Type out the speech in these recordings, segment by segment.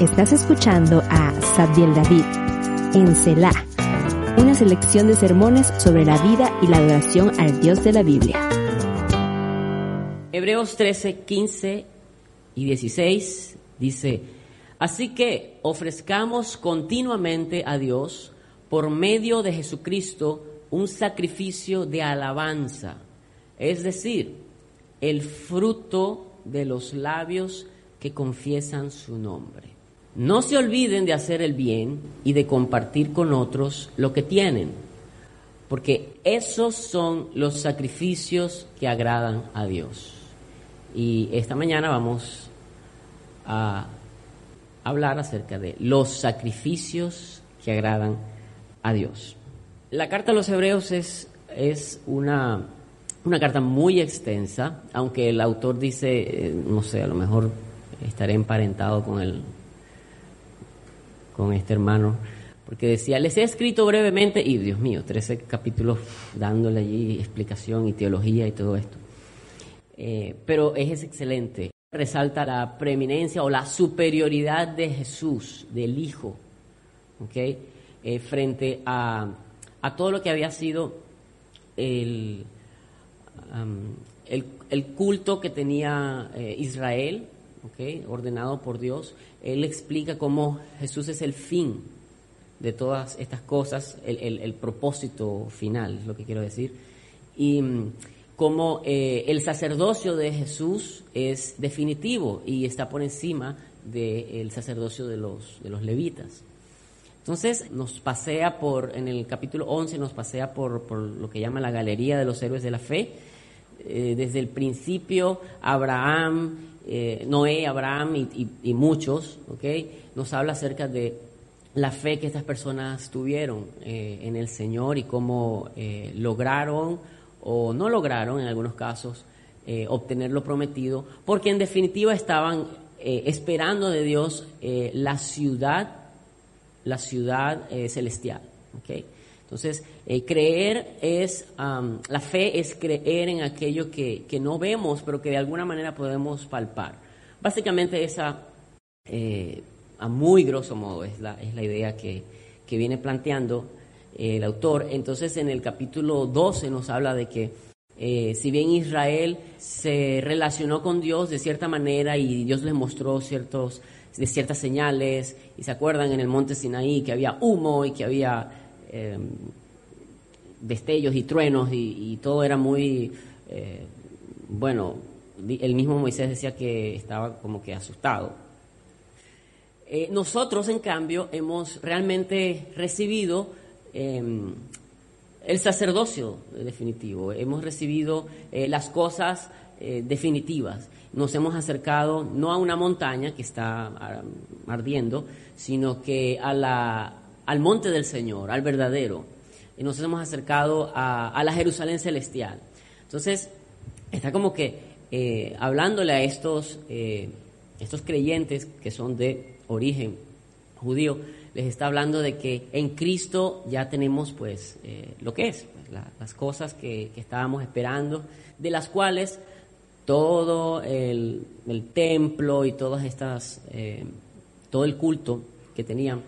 Estás escuchando a Sabdiel David en Selah, una selección de sermones sobre la vida y la adoración al Dios de la Biblia. Hebreos 13, 15 y 16 dice, así que ofrezcamos continuamente a Dios por medio de Jesucristo un sacrificio de alabanza, es decir, el fruto de los labios que confiesan su nombre. No se olviden de hacer el bien y de compartir con otros lo que tienen, porque esos son los sacrificios que agradan a Dios. Y esta mañana vamos a hablar acerca de los sacrificios que agradan a Dios. La carta a los hebreos es, es una, una carta muy extensa, aunque el autor dice, eh, no sé, a lo mejor estaré emparentado con el con este hermano, porque decía, les he escrito brevemente, y Dios mío, 13 capítulos dándole allí explicación y teología y todo esto. Eh, pero es excelente. Resalta la preeminencia o la superioridad de Jesús, del Hijo, ¿okay? Eh, frente a, a, todo lo que había sido el, el, culto que tenía eh, Israel, ordenado por Dios, él explica cómo Jesús es el fin de todas estas cosas, el, propósito final, es lo que quiero decir, y mm, cómo eh, el sacerdocio de Jesús es definitivo y está por encima del sacerdocio de los, de los levitas. Entonces nos pasea por, en el capítulo 11 nos pasea por, por lo que llama la galería de los héroes de la fe, eh, desde el principio Abraham, eh, Noé, Abraham y, muchos, nos habla acerca de la fe que estas personas tuvieron eh, en el Señor y cómo lograron o no lograron en algunos casos obtener lo prometido, porque en definitiva estaban esperando de Dios la ciudad, la ciudad celestial. Entonces, eh, creer es, la fe es creer en aquello que, no vemos, pero que de alguna manera podemos palpar. Básicamente esa, eh, a muy grosso modo, es la, es la idea que, viene planteando el autor. Entonces, en el capítulo 12 nos habla de que eh, si bien Israel se relacionó con Dios de cierta manera y Dios les mostró ciertos, de ciertas señales, y se acuerdan en el monte Sinaí que había humo y que había eh, destellos y truenos y, todo era muy, eh, bueno, el mismo Moisés decía que estaba como que asustado. Eh, nosotros, en cambio, hemos realmente recibido em, el sacerdocio definitivo, hemos recibido las cosas definitivas. Nos hemos acercado no a una montaña que está ardiendo, sino que a la, al monte del Señor, al verdadero. Y nos hemos acercado a, la Jerusalén celestial. Entonces, está como que eh, hablándole a estos, eh, estos creyentes que son de origen judío, les está hablando de que en Cristo ya tenemos pues eh, lo que es, pues, las cosas que, estábamos esperando, de las cuales todo el, el templo y todas estas, todo el culto que tenían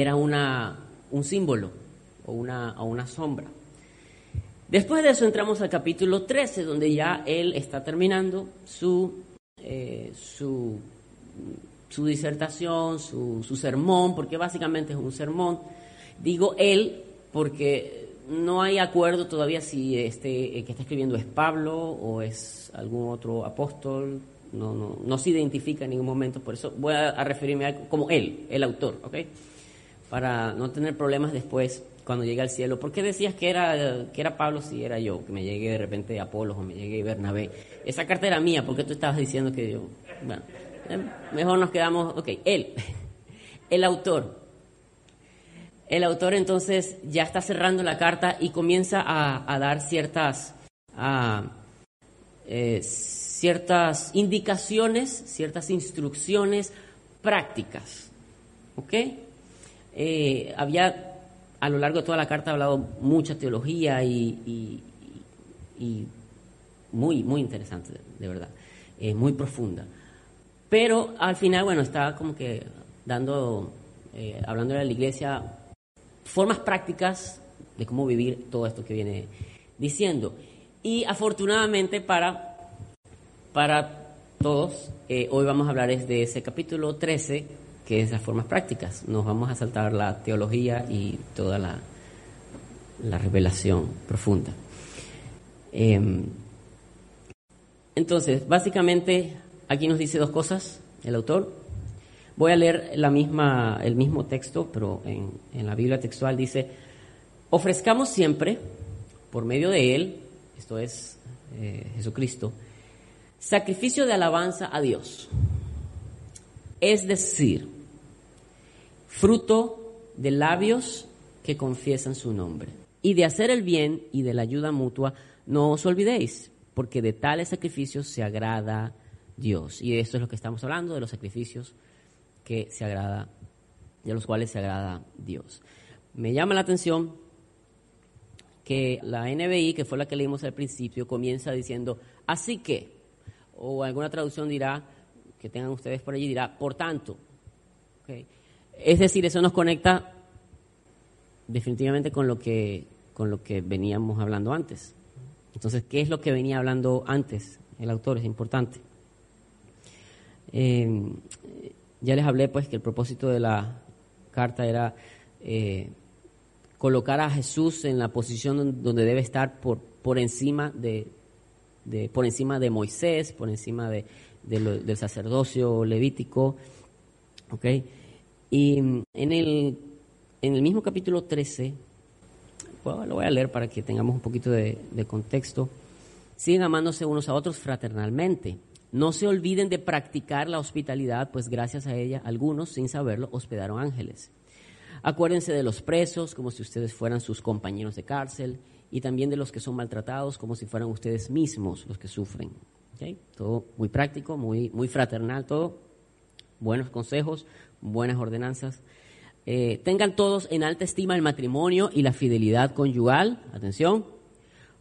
era una, un símbolo o una, una sombra. Después de eso entramos al capítulo 13, donde ya él está terminando su, eh, su, su, disertación, su, su sermón, porque básicamente es un sermón. Digo él porque no hay acuerdo todavía si este que está escribiendo es Pablo o es algún otro apóstol. No, no, no se identifica en ningún momento, por eso voy a, a referirme a como él, el autor, ¿ok? Para no tener problemas después cuando llegue al cielo. ¿Por qué decías que era, que era Pablo si era yo? Que me llegué de repente Apolo o me llegué Bernabé. Esa carta era mía, ¿por qué tú estabas diciendo que yo? Bueno, eh, mejor nos quedamos, ok, él, el autor. El autor entonces ya está cerrando la carta y comienza a, dar ciertas, eh, ciertas indicaciones, ciertas instrucciones prácticas. ¿Ok? Eh, había a lo largo de toda la carta hablado mucha teología y, muy, muy interesante, de verdad, eh, muy profunda. Pero al final, bueno, estaba como que dando, eh, hablando de la iglesia, formas prácticas de cómo vivir todo esto que viene diciendo. Y afortunadamente para, para todos, eh, hoy vamos a hablar de ese capítulo 13, que es las formas prácticas. Nos vamos a saltar la teología y toda la, la revelación profunda. Em, entonces, básicamente, aquí nos dice dos cosas el autor. Voy a leer la misma, el mismo texto, pero en, en la Biblia textual dice, ofrezcamos siempre, por medio de Él, esto es eh, Jesucristo, sacrificio de alabanza a Dios. Es decir, fruto de labios que confiesan su nombre. Y de hacer el bien y de la ayuda mutua, no os olvidéis, porque de tales sacrificios se agrada Dios. Y esto es lo que estamos hablando, de los sacrificios que se agrada, de los cuales se agrada Dios. Me llama la atención que la NBI, que fue la que leímos al principio, comienza diciendo, así que, o alguna traducción dirá, que tengan ustedes por allí, dirá, por tanto. Es decir, eso nos conecta definitivamente con lo que, con lo que veníamos hablando antes. Entonces, ¿qué es lo que venía hablando antes el autor? Es importante. Eh, ya les hablé pues que el propósito de la carta era eh, colocar a Jesús en la posición donde debe estar por, por encima de, por encima de Moisés, por encima de, del sacerdocio levítico, ¿ok? Y en el, en el mismo capítulo 13, lo voy a leer para que tengamos un poquito de, contexto, siguen amándose unos a otros fraternalmente. No se olviden de practicar la hospitalidad, pues gracias a ella algunos, sin saberlo, hospedaron ángeles. Acuérdense de los presos como si ustedes fueran sus compañeros de cárcel y también de los que son maltratados como si fueran ustedes mismos los que sufren. Todo muy práctico, muy, muy fraternal, todo. Buenos consejos, buenas ordenanzas. Eh, tengan todos en alta estima el matrimonio y la fidelidad conyugal, atención,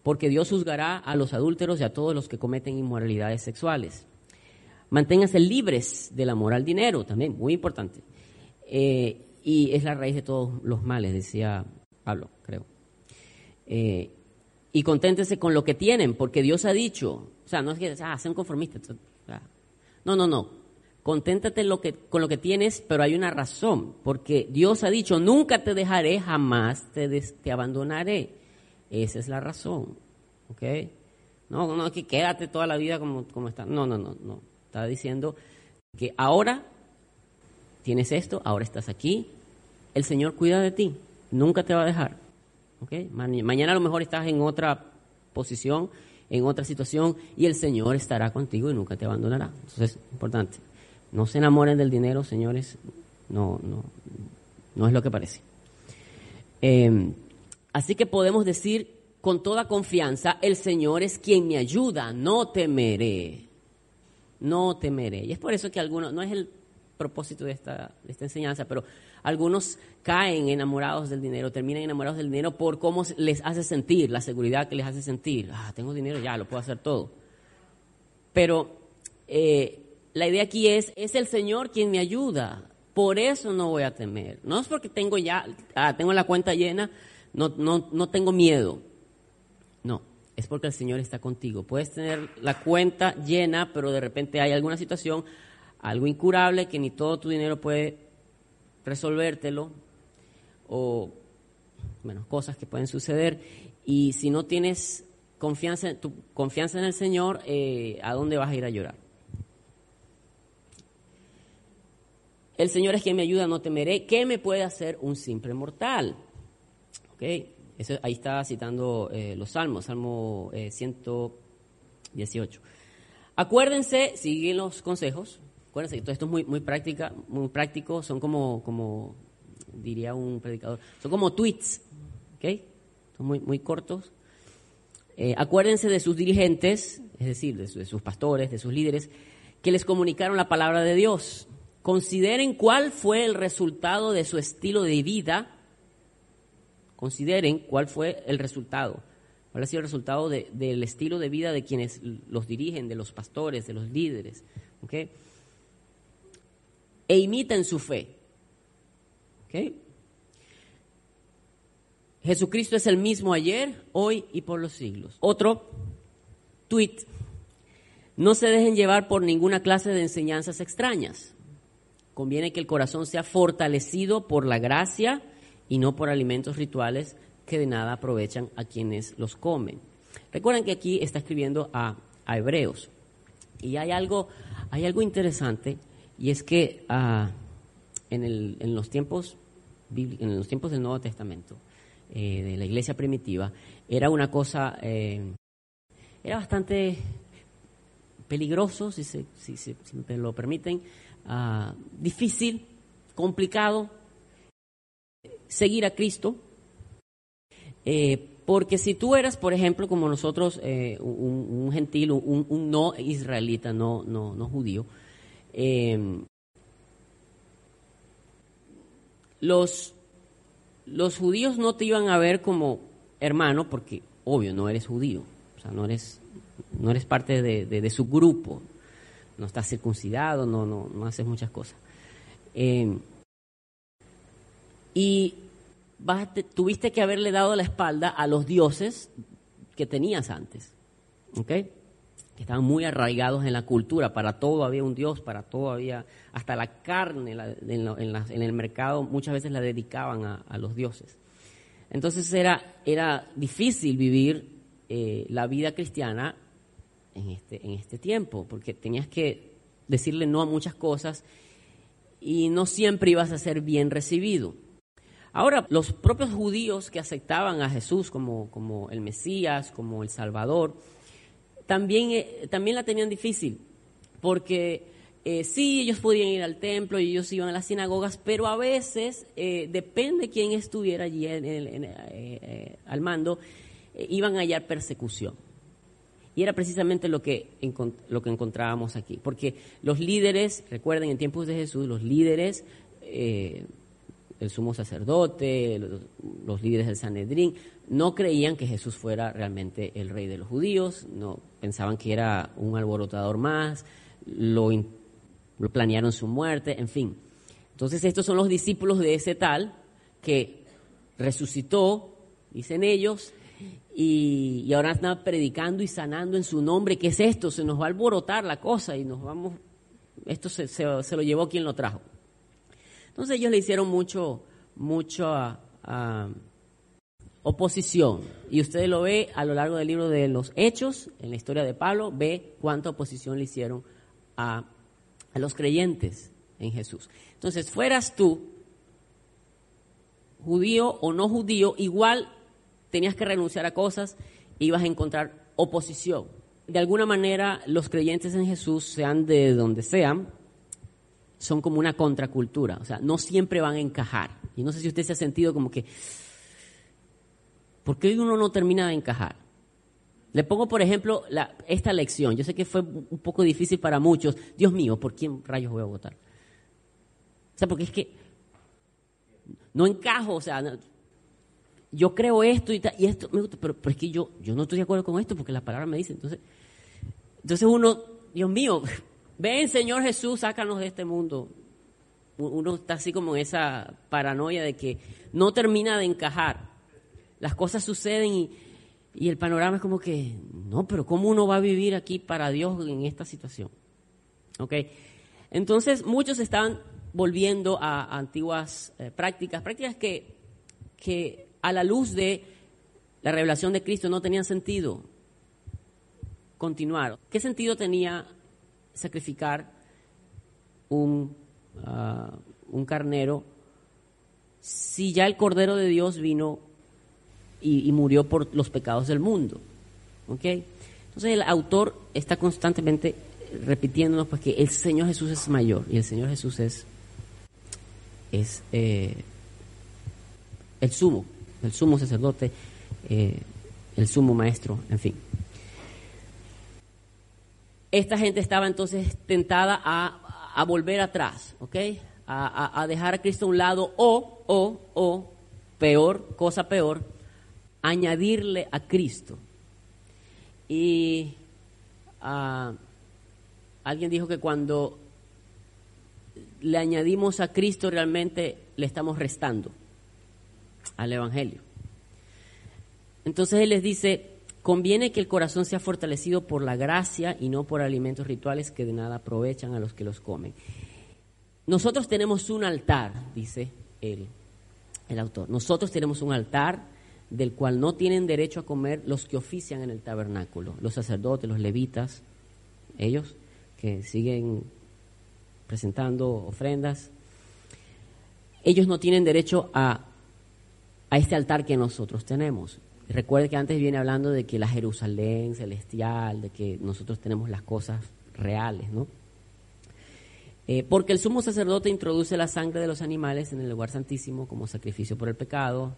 porque Dios juzgará a los adúlteros y a todos los que cometen inmoralidades sexuales. Manténganse libres del amor al dinero, también, muy importante. Eh, y es la raíz de todos los males, decía Pablo, creo. Eh, y conténtense con lo que tienen, porque Dios ha dicho, o sea, no es que, ah, sean conformistas. No, no, no. Conténtate con lo que tienes, pero hay una razón, porque Dios ha dicho, nunca te dejaré, jamás te, abandonaré. Esa es la razón, ¿ok? No, no, que quédate toda la vida como, como está. No, no, no, no. Está diciendo que ahora tienes esto, ahora estás aquí, el Señor cuida de ti, nunca te va a dejar. ¿okay? Mañana a lo mejor estás en otra posición, en otra situación, y el Señor estará contigo y nunca te abandonará. Entonces, importante. No se enamoren del dinero, señores. No, no, no es lo que parece. Em, así que podemos decir con toda confianza, el Señor es quien me ayuda, no temeré. No temeré. Y es por eso que algunos, no es el propósito de esta, de esta enseñanza, pero algunos caen enamorados del dinero, terminan enamorados del dinero por cómo les hace sentir, la seguridad que les hace sentir. Ah, tengo dinero, ya, lo puedo hacer todo. Pero eh, la idea aquí es, es el Señor quien me ayuda, por eso no voy a temer. No es porque tengo ya, ah, tengo la cuenta llena, no, no, no tengo miedo. No, es porque el Señor está contigo. Puedes tener la cuenta llena, pero de repente hay alguna situación, algo incurable que ni todo tu dinero puede resolvértelo, o bueno, cosas que pueden suceder. Y si no tienes confianza, tu confianza en el Señor, eh, ¿a dónde vas a ir a llorar? El Señor es quien me ayuda, no temeré. ¿Qué me puede hacer un simple mortal? Okay. Eso, ahí está citando eh, los salmos, Salmo 118. Eh, Acuérdense, siguen los consejos. Acuérdense, todo esto es muy, muy, práctica, muy práctico, son como, como, diría un predicador, son como tweets, ¿ok? Son muy, muy cortos. Eh, acuérdense de sus dirigentes, es decir, de, sus pastores, de sus líderes, que les comunicaron la palabra de Dios. Consideren cuál fue el resultado de su estilo de vida. Consideren cuál fue el resultado. ¿Cuál ha sido el resultado del estilo de vida de quienes los dirigen, de los pastores, de los líderes? ¿okay? E imiten su fe. ¿okay? Jesucristo es el mismo ayer, hoy y por los siglos. Otro tweet. No se dejen llevar por ninguna clase de enseñanzas extrañas. Conviene que el corazón sea fortalecido por la gracia y no por alimentos rituales que de nada aprovechan a quienes los comen. Recuerden que aquí está escribiendo a, hebreos. Y hay algo, hay algo interesante, y es que ah, en, los tiempos, en los tiempos del Nuevo Testamento, eh, de la iglesia primitiva, era una cosa, eh, era bastante peligroso, si, se, si, me lo permiten, ah, difícil, complicado, seguir a Cristo, eh, porque si tú eras, por ejemplo, como nosotros, un, gentil, un, no israelita, no, no, no judío, los los judíos no te iban a ver como hermano porque, obvio, no eres judío, o sea, no eres, no eres parte de, su grupo, no estás circuncidado, no, no, no haces muchas cosas. Em, y tuviste que haberle dado la espalda a los dioses que tenías antes, ¿ok? que estaban muy arraigados en la cultura, para todo había un Dios, para todo había, hasta la carne en, el mercado muchas veces la dedicaban a, los dioses. Entonces era, era difícil vivir eh, la vida cristiana en este, en este tiempo, porque tenías que decirle no a muchas cosas y no siempre ibas a ser bien recibido. Ahora, los propios judíos que aceptaban a Jesús como, como el Mesías, como el Salvador, también, eh, también la tenían difícil, porque eh, sí, ellos podían ir al templo y ellos iban a las sinagogas, pero a veces, eh, depende quién estuviera allí al mando, iban a hallar persecución. Y era precisamente lo que, lo que encontrábamos aquí, porque los líderes, recuerden, en tiempos de Jesús, los líderes el sumo sacerdote, los, líderes del Sanedrín, no creían que Jesús fuera realmente el rey de los judíos, no pensaban que era un alborotador más, lo, planearon su muerte, en fin. Entonces estos son los discípulos de ese tal que resucitó, dicen ellos, y, ahora están predicando y sanando en su nombre. ¿Qué es esto? Se nos va a alborotar la cosa y nos vamos, esto se, se lo llevó quien lo trajo. Entonces ellos le hicieron mucho, mucho oposición. Y usted lo ve a lo largo del libro de los Hechos, en la historia de Pablo, ve cuánta oposición le hicieron a, a los creyentes en Jesús. Entonces, fueras tú, judío o no judío, igual tenías que renunciar a cosas ibas a encontrar oposición. De alguna manera, los creyentes en Jesús, sean de donde sean, son como una contracultura, o sea, no siempre van a encajar. Y no sé si usted se ha sentido como que, ¿por qué uno no termina de encajar? Le pongo, por ejemplo, esta lección. Yo sé que fue un poco difícil para muchos. Dios mío, ¿por quién rayos voy a votar? O sea, porque es que no encajo, o sea, yo creo esto y, y esto me gusta, pero, es que yo, no estoy de acuerdo con esto porque la palabra me dice. Entonces, entonces uno, Dios mío, Ven, Señor Jesús, sácanos de este mundo. Uno está así como en esa paranoia de que no termina de encajar. Las cosas suceden y, el panorama es como que, no, pero ¿cómo uno va a vivir aquí para Dios en esta situación? ¿Ok? Entonces, muchos están volviendo a, antiguas eh, prácticas, prácticas que a la luz de la revelación de Cristo no tenían sentido continuar. ¿Qué sentido tenía sacrificar un, ah, un carnero si ya el Cordero de Dios vino y, murió por los pecados del mundo? Entonces Entonces el autor está constantemente repitiéndonos pues que el Señor Jesús es mayor y el Señor Jesús es, es eh, el sumo, el sumo sacerdote, eh, el sumo maestro, en fin. Esta gente estaba entonces tentada a, a volver atrás, ¿ok? A, a, dejar a Cristo a un lado o, o, o, peor, cosa peor, añadirle a Cristo. Y uh, alguien dijo que cuando le añadimos a Cristo realmente le estamos restando al Evangelio. Entonces Él les dice, conviene que el corazón sea fortalecido por la gracia y no por alimentos rituales que de nada aprovechan a los que los comen. Nosotros tenemos un altar, dice el, el autor, nosotros tenemos un altar del cual no tienen derecho a comer los que ofician en el tabernáculo, los sacerdotes, los levitas, ellos que siguen presentando ofrendas, ellos no tienen derecho a, a este altar que nosotros tenemos. Recuerde que antes viene hablando de que la Jerusalén celestial, de que nosotros tenemos las cosas reales, ¿no? Eh, porque el sumo sacerdote introduce la sangre de los animales en el lugar santísimo como sacrificio por el pecado,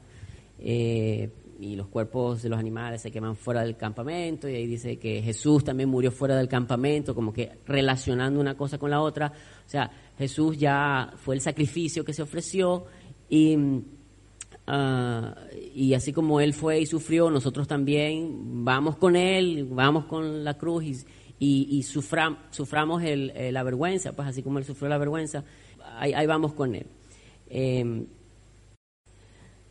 eh, y los cuerpos de los animales se queman fuera del campamento, y ahí dice que Jesús también murió fuera del campamento, como que relacionando una cosa con la otra. O sea, Jesús ya fue el sacrificio que se ofreció, y, ah, y así como Él fue y sufrió, nosotros también vamos con Él, vamos con la cruz y, y, suframos el, eh, la vergüenza, pues así como Él sufrió la vergüenza, ahí, vamos con Él. Eh,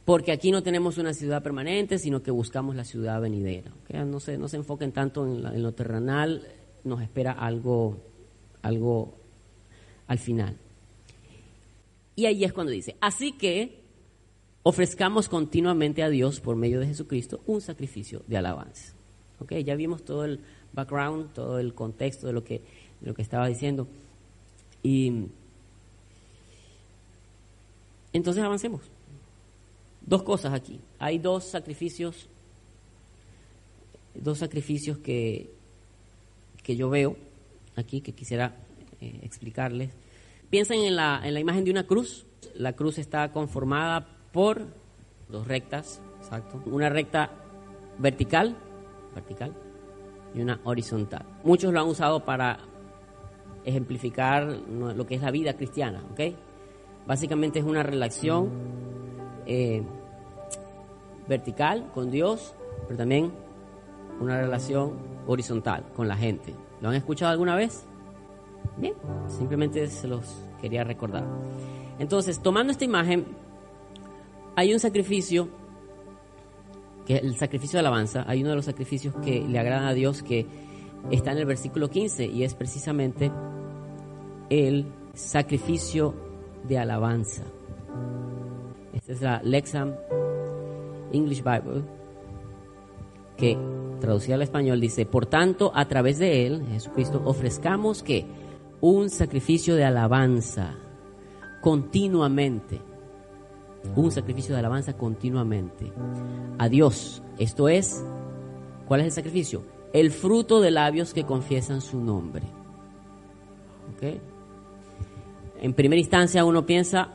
porque aquí no tenemos una ciudad permanente, sino que buscamos la ciudad venidera. No, se, no se enfoquen tanto en, lo terrenal, nos espera algo, algo al final. Y ahí es cuando dice, así que ofrezcamos continuamente a Dios por medio de Jesucristo un sacrificio de alabanza. ¿Okay? Ya vimos todo el background, todo el contexto de lo que, lo que estaba diciendo. Y entonces avancemos dos cosas aquí. Hay dos sacrificios, dos sacrificios que, que yo veo aquí que quisiera eh, explicarles. Piensen en la, en la imagen de una cruz. La cruz está conformada por dos rectas, exacto. Una recta vertical, vertical, y una horizontal. Muchos lo han usado para ejemplificar lo que es la vida cristiana, ¿ok? Básicamente es una relación eh, vertical con Dios, pero también una relación horizontal con la gente. ¿Lo han escuchado alguna vez? Bien, simplemente se los quería recordar. Entonces, tomando esta imagen, hay un sacrificio, que es el sacrificio de alabanza, hay uno de los sacrificios que le agradan a Dios que está en el versículo 15 y es precisamente el sacrificio de alabanza. Esta es la Lexam English Bible, que traducida al español dice, por tanto, a través de él, Jesucristo, ofrezcamos que un sacrificio de alabanza continuamente, un sacrificio de alabanza continuamente a Dios. Esto es, ¿cuál es el sacrificio? El fruto de labios que confiesan su nombre. En primera instancia uno piensa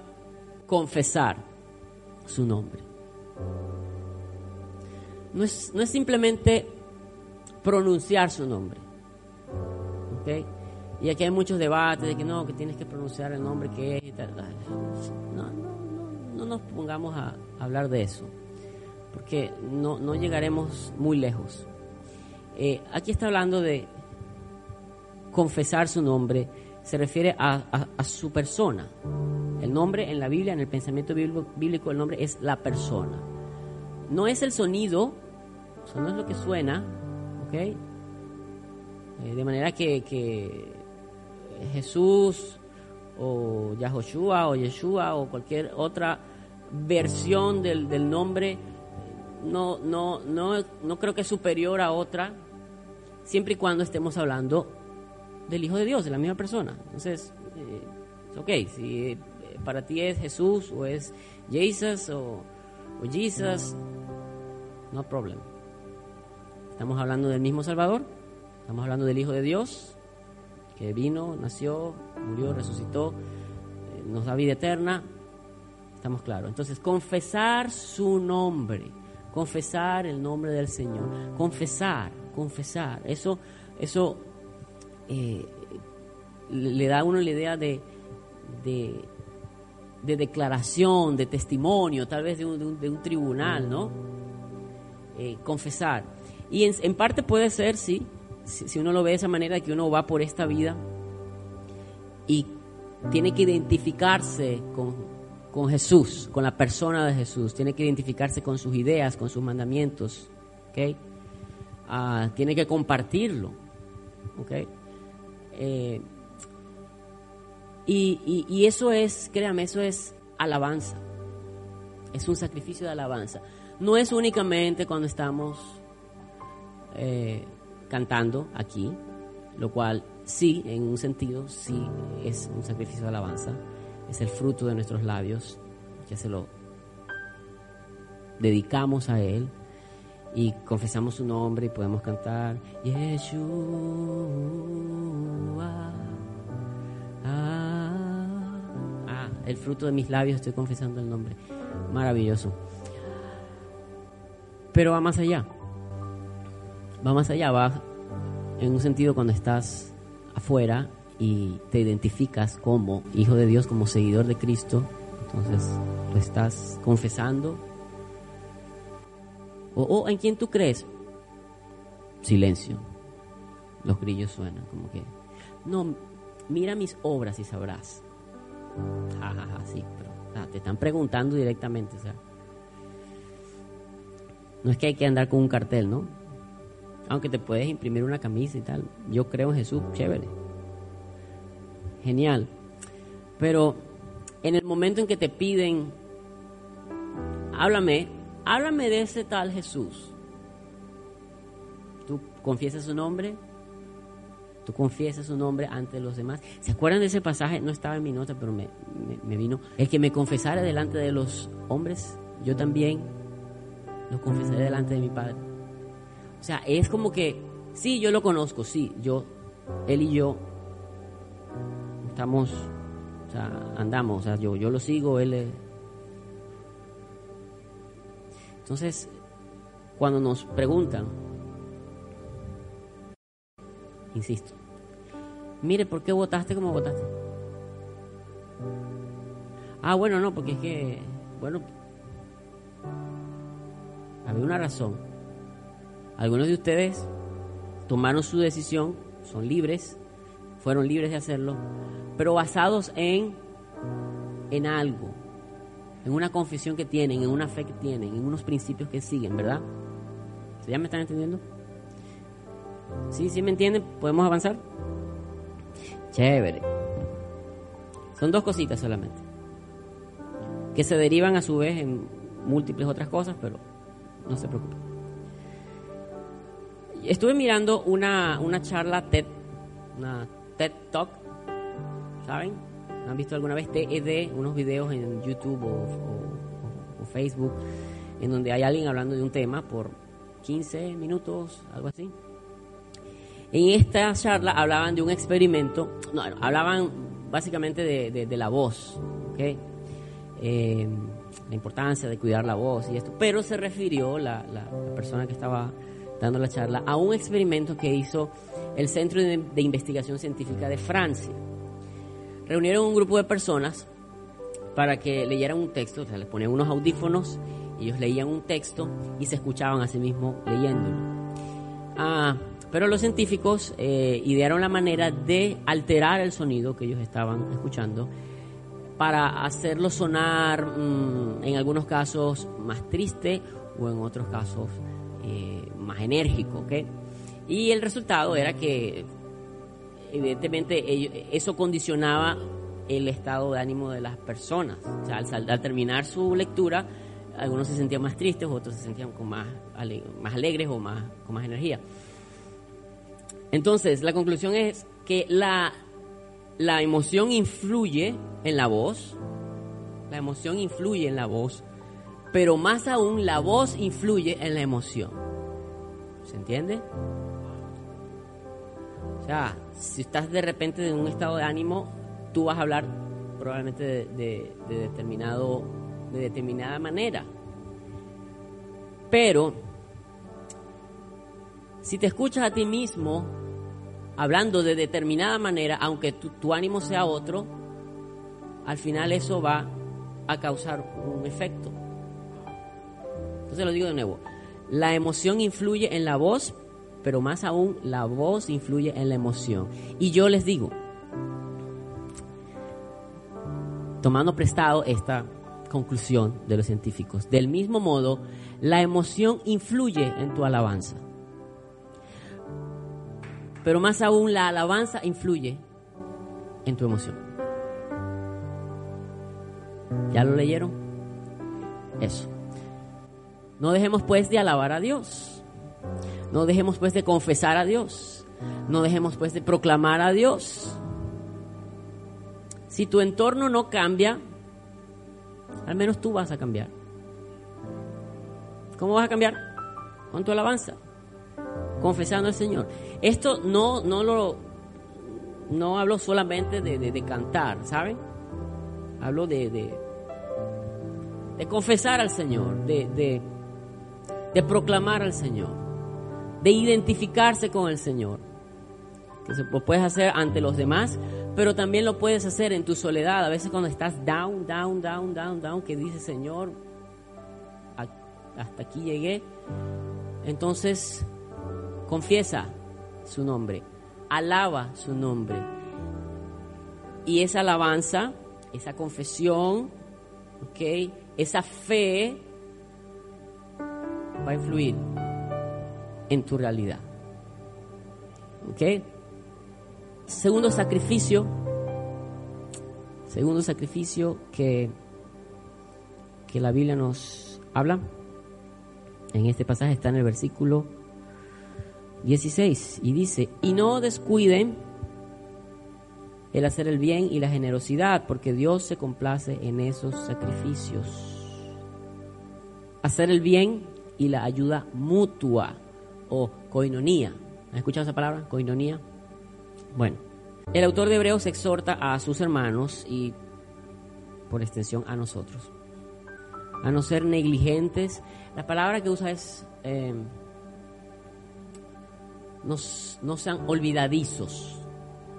confesar su nombre no es, no es simplemente pronunciar su nombre. ¿okay? Y aquí hay muchos debates de que no, que tienes que pronunciar el nombre que es y tal. No nos pongamos a hablar de eso, porque no, no llegaremos muy lejos. Eh, aquí está hablando de confesar su nombre, se refiere a, su persona. El nombre en la Biblia, en el pensamiento bíblico, el nombre es la persona. No es el sonido eso no es lo que suena, ¿ok? Eh, de manera que, Jesús o Yahoshua o Yeshua o cualquier otra versión del, del nombre no, no, no, no creo que es superior a otra, siempre y cuando estemos hablando del Hijo de Dios, de la misma persona. Entonces, eh, ok, si eh, para ti es Jesús o es Jesus o, o no problema. Estamos hablando del mismo Salvador, Estamos hablando del Hijo de Dios, que vino, nació, murió, resucitó, eh, nos da vida eterna. Estamos claros. Entonces, confesar su nombre, confesar el nombre del Señor, confesar, confesar. Eso, eso eh, le da a uno la idea de, de, declaración, de testimonio, tal vez de un, de un, tribunal, ¿no? Eh, confesar. Y en, parte puede ser, sí, si, uno lo ve de esa manera, que uno va por esta vida y tiene que identificarse con, con Jesús, con la persona de Jesús, tiene que identificarse con sus ideas, con sus mandamientos, ¿ok? Ah, tiene que compartirlo, ¿ok? Eh, y, y, eso es, créame, eso es alabanza. Es un sacrificio de alabanza. No es únicamente cuando estamos eh, cantando aquí, lo cual sí, en un sentido, sí es un sacrificio de alabanza. Es el fruto de nuestros labios, que se lo dedicamos a Él y confesamos su nombre y podemos cantar Yeshua. Ah, el fruto de mis labios estoy confesando el nombre. Maravilloso. Pero va más allá. Va más allá, va en un sentido cuando estás afuera y te identificas como hijo de Dios, como seguidor de Cristo, entonces lo estás confesando. O, en quién tú crees. Silencio. Los grillos suenan como que, no, mira mis obras y sabrás. Sí, pero te están preguntando directamente, o sea. No es que hay que andar con un cartel, ¿no? Aunque te puedes imprimir una camisa y tal. Yo creo en Jesús, chévere. Genial. Pero en el momento en que te piden, háblame, háblame de ese tal Jesús. ¿Tú confiesas su nombre? Tú confiesas su nombre ante los demás. ¿Se acuerdan de ese pasaje? No estaba en mi nota, pero me, vino. El que me confesara delante de los hombres, yo también lo confesaré delante de mi Padre. O sea, es como que, sí, yo lo conozco, sí, yo, él y yo o sea, andamos, o sea, yo, yo lo sigo, él es... Entonces, cuando nos preguntan, insisto, mire, ¿por qué votaste como votaste? Ah, bueno, no, porque es que, bueno, había una razón. Algunos de ustedes tomaron su decisión, son libres, fueron libres de hacerlo, pero basados en, en algo, en una confesión que tienen, en una fe que tienen, en unos principios que siguen, ¿verdad? ¿Ya me están entendiendo? ¿Sí, sí me entienden? ¿Podemos avanzar? Chévere. Son dos cositas solamente. Que se derivan a su vez en múltiples otras cosas, pero no se preocupe. Estuve mirando una, una charla TED, una TED Talk, ¿saben? ¿Han visto alguna vez TED? Unos videos en YouTube o, Facebook, en donde hay alguien hablando de un tema por 15 minutos, algo así. En esta charla hablaban de un experimento, no, hablaban básicamente de, la voz, ¿ok? Eh, la importancia de cuidar la voz y esto, pero se refirió la, persona que estaba dando la charla a un experimento que hizo el Centro de, Investigación Científica de Francia. Reunieron un grupo de personas para que leyeran un texto, o sea, les ponían unos audífonos, ellos leían un texto y se escuchaban a sí mismos leyéndolo. Ah, pero los científicos eh, idearon la manera de alterar el sonido que ellos estaban escuchando para hacerlo sonar mm, en algunos casos más triste o en otros casos eh, más enérgico, ¿ok? Y el resultado era que evidentemente eso condicionaba el estado de ánimo de las personas. O sea, al, terminar su lectura, algunos se sentían más tristes, otros se sentían con más, más alegres o más, con más energía. Entonces, la conclusión es que la la emoción influye en la voz, la emoción influye en la voz, pero más aún la voz influye en la emoción. ¿Se entiende? Sea, si estás de repente en un estado de ánimo, tú vas a hablar probablemente de, determinado, de determinada manera. Pero, si te escuchas a ti mismo hablando de determinada manera, aunque tu ánimo sea otro, al final eso va a causar un efecto. Entonces lo digo de nuevo, la emoción influye en la voz, pero más aún la voz influye en la emoción. Y yo les digo, tomando prestado esta conclusión de los científicos, del mismo modo, la emoción influye en tu alabanza. Pero más aún la alabanza influye en tu emoción. ¿Ya lo leyeron? Eso. No dejemos pues de alabar a Dios. No dejemos pues de confesar a Dios. No dejemos pues de proclamar a Dios. Si tu entorno no cambia, al menos tú vas a cambiar. ¿Cómo vas a cambiar? Con tu alabanza, confesando al Señor. Esto no, no lo, no hablo solamente de, cantar, ¿saben? Hablo de, de, confesar al Señor, de, de proclamar al Señor, de identificarse con el Señor. Que lo puedes hacer ante los demás, pero también lo puedes hacer en tu soledad. A veces cuando estás down, down, down, down, down, que dices, Señor, hasta aquí llegué. Entonces, confiesa, su nombre, alaba su nombre. Y esa alabanza, esa confesión, ¿ok? Esa fe va a influir en tu realidad. ¿Ok? Segundo sacrificio, segundo sacrificio que, que la Biblia nos habla, en este pasaje está en el versículo 16 y dice, y no descuiden el hacer el bien y la generosidad, porque Dios se complace en esos sacrificios. Hacer el bien y la ayuda mutua o coinonía. ¿Has escuchado esa palabra? Coinonía. Bueno, el autor de Hebreos exhorta a sus hermanos y por extensión a nosotros a no ser negligentes. La palabra que usa es eh, no, sean olvidadizos.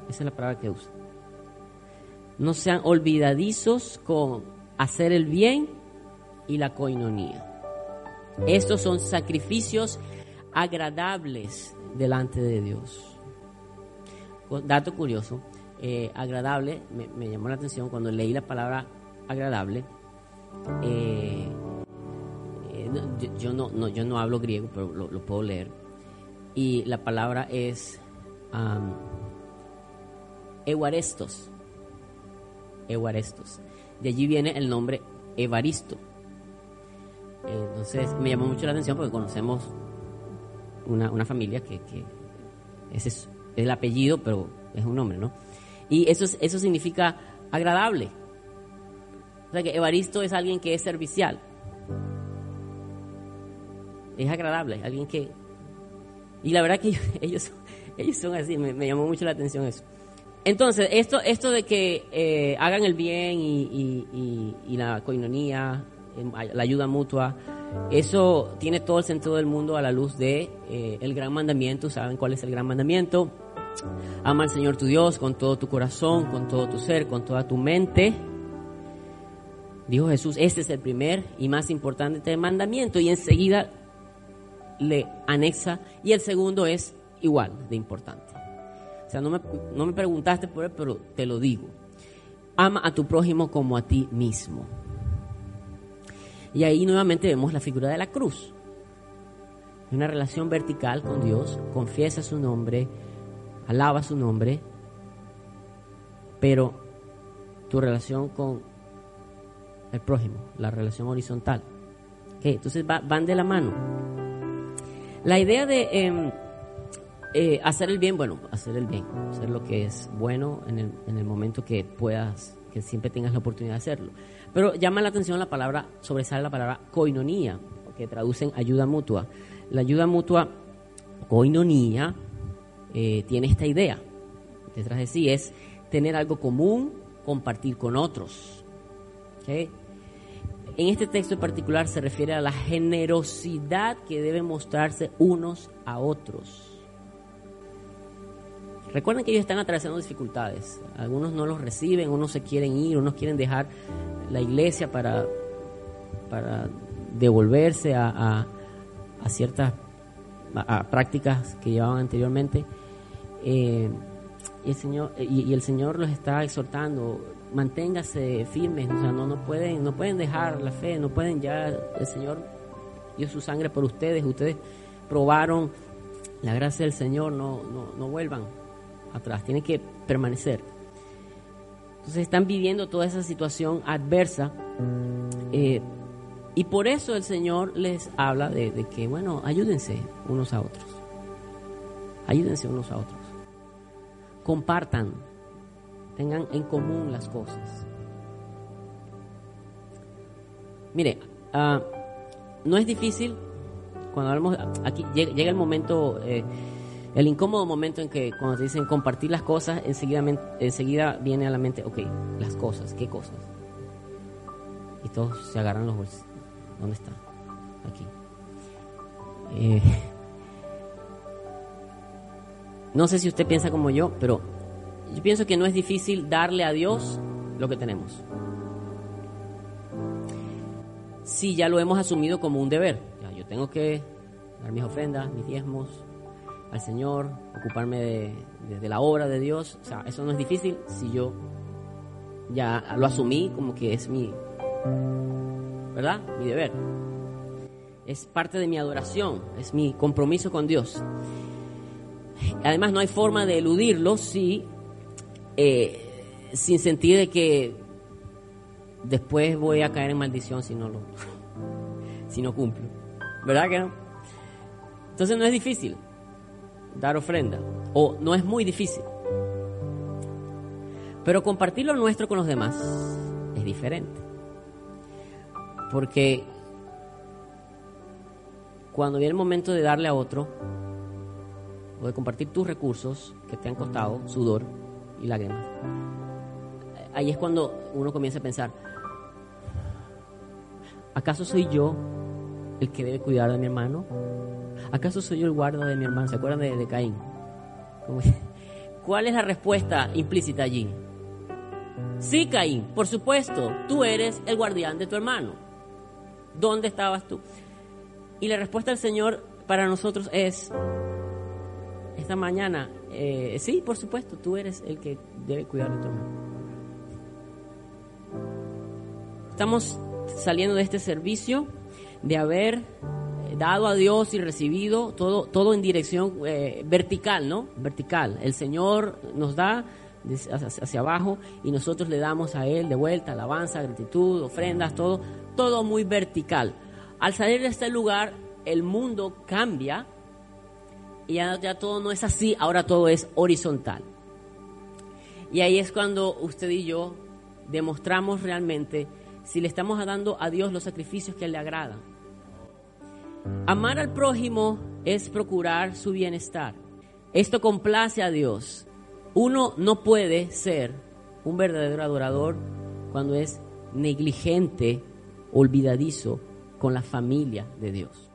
Esa es la palabra que usa. No sean olvidadizos con hacer el bien y la coinonía. Estos son sacrificios agradables delante de Dios. Dato curioso, eh, agradable, me, llamó la atención cuando leí la palabra agradable. Eh, eh, yo, no, yo no hablo griego, pero lo puedo leer y la palabra es um, Evarestos. De allí viene el nombre Evaristo. Entonces me llamó mucho la atención porque conocemos una, familia que, ese es el apellido, pero es un nombre, ¿no? Y eso, eso significa agradable. O sea que Evaristo es alguien que es servicial. Es agradable, alguien que, y la verdad que ellos, ellos son así, me, llamó mucho la atención eso. Entonces, esto, esto de que eh, hagan el bien y, la coinonía, em, la ayuda mutua, eso tiene todo el sentido del mundo a la luz de eh, el gran mandamiento. ¿Saben cuál es el gran mandamiento? Ama al Señor tu Dios con todo tu corazón, con todo tu ser, con toda tu mente. Dijo Jesús, este es el primer y más importante mandamiento. Y enseguida le anexa y el segundo es igual de importante. O sea, no me, no me preguntaste por él, pero te lo digo. Ama a tu prójimo como a ti mismo. Y ahí nuevamente vemos la figura de la cruz. Una relación vertical con Dios, confiesa su nombre, alaba su nombre, pero tu relación con el prójimo, la relación horizontal. Entonces van de la mano. La idea de em, eh, hacer el bien, bueno, hacer el bien, hacer lo que es bueno en el, en el momento que puedas, que siempre tengas la oportunidad de hacerlo. Pero llama la atención la palabra, sobresale la palabra coinonía, que traducen ayuda mutua. La ayuda mutua, coinonía, eh, tiene esta idea detrás de sí, es tener algo común, compartir con otros. En este texto en particular se refiere a la generosidad que debe mostrarse unos a otros. Recuerden que ellos están atravesando dificultades. Algunos no los reciben, unos se quieren ir, unos quieren dejar la iglesia para, para devolverse a, a, ciertas prácticas que llevaban anteriormente. Eh, y, el Señor, y, el Señor los está exhortando, manténgase firmes, o sea, no, no, pueden, no pueden dejar la fe, no pueden ya, el Señor dio su sangre por ustedes, ustedes probaron la gracia del Señor, no, no, no vuelvan atrás, tienen que permanecer. Entonces están viviendo toda esa situación adversa eh, y por eso el Señor les habla de, que, bueno, ayúdense unos a otros. Ayúdense unos a otros. Compartan, tengan en común las cosas. Mire, uh, no es difícil cuando hablamos, aquí llega, llega el momento... Eh, el incómodo momento en que cuando te dicen compartir las cosas, enseguida, enseguida viene a la mente, ok, las cosas, ¿qué cosas? Y todos se agarran los bolsillos. ¿Dónde está? Aquí. Eh, no sé si usted piensa como yo, pero yo pienso que no es difícil darle a Dios lo que tenemos. Si ya lo hemos asumido como un deber. yo tengo que dar mis ofrendas, mis diezmos, al Señor, ocuparme de, la obra de Dios. O sea, eso no es difícil si yo ya lo asumí como que es mi, ¿verdad? Mi deber. Es parte de mi adoración, es mi compromiso con Dios. Además, no hay forma de eludirlo si, eh, sin sentir de que después voy a caer en maldición si no lo, si no cumplo. ¿Verdad que no? Entonces no es difícil dar ofrenda. O no es muy difícil. Pero compartir lo nuestro con los demás es diferente. Porque cuando viene el momento de darle a otro, o de compartir tus recursos que te han costado sudor y lágrimas, ahí es cuando uno comienza a pensar, ¿acaso soy yo el que debe cuidar de mi hermano? ¿Acaso soy yo el guarda de mi hermano? ¿Se acuerdan de, Caín? ¿Cuál es la respuesta implícita allí? Sí, Caín, por supuesto, tú eres el guardián de tu hermano. ¿Dónde estabas tú? Y la respuesta del Señor para nosotros es, esta mañana, eh, sí, por supuesto, tú eres el que debe cuidar de tu hermano. Estamos saliendo de este servicio de haber dado a Dios y recibido, todo, todo en dirección eh, vertical, ¿no? Vertical. El Señor nos da hacia, abajo y nosotros le damos a Él de vuelta alabanza, gratitud, ofrendas, todo, todo muy vertical. Al salir de este lugar, el mundo cambia y ya, ya todo no es así, ahora todo es horizontal. Y ahí es cuando usted y yo demostramos realmente si le estamos dando a Dios los sacrificios que le agradan Amar al prójimo es procurar su bienestar. Esto complace a Dios. Uno no puede ser un verdadero adorador cuando es negligente, olvidadizo con la familia de Dios.